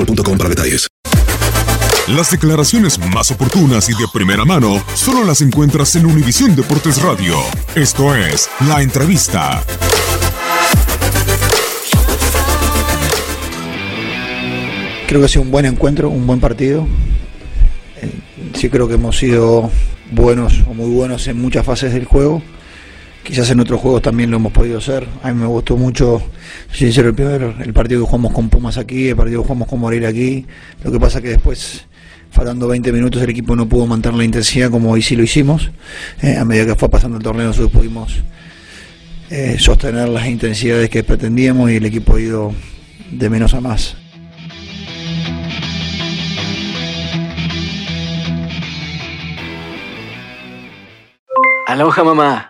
boostmobile.com para detalles. Las declaraciones más oportunas y de primera mano solo las encuentras en Univisión Deportes Radio. Esto es La Entrevista. Creo que ha sido un buen encuentro, un buen partido. Eh, sí creo que hemos sido buenos o muy buenos en muchas fases del juego. Quizás en otros juegos también lo hemos podido hacer. A mí me gustó mucho, sincero, el, primer, el partido que jugamos con Pumas aquí, el partido que jugamos con Moreira aquí. Lo que pasa que después, faltando 20 minutos, el equipo no pudo mantener la intensidad como hoy sí lo hicimos. Eh, a medida que fue pasando el torneo, nosotros pudimos eh, sostener las intensidades que pretendíamos y el equipo ha ido de menos a más. Aloha mamá.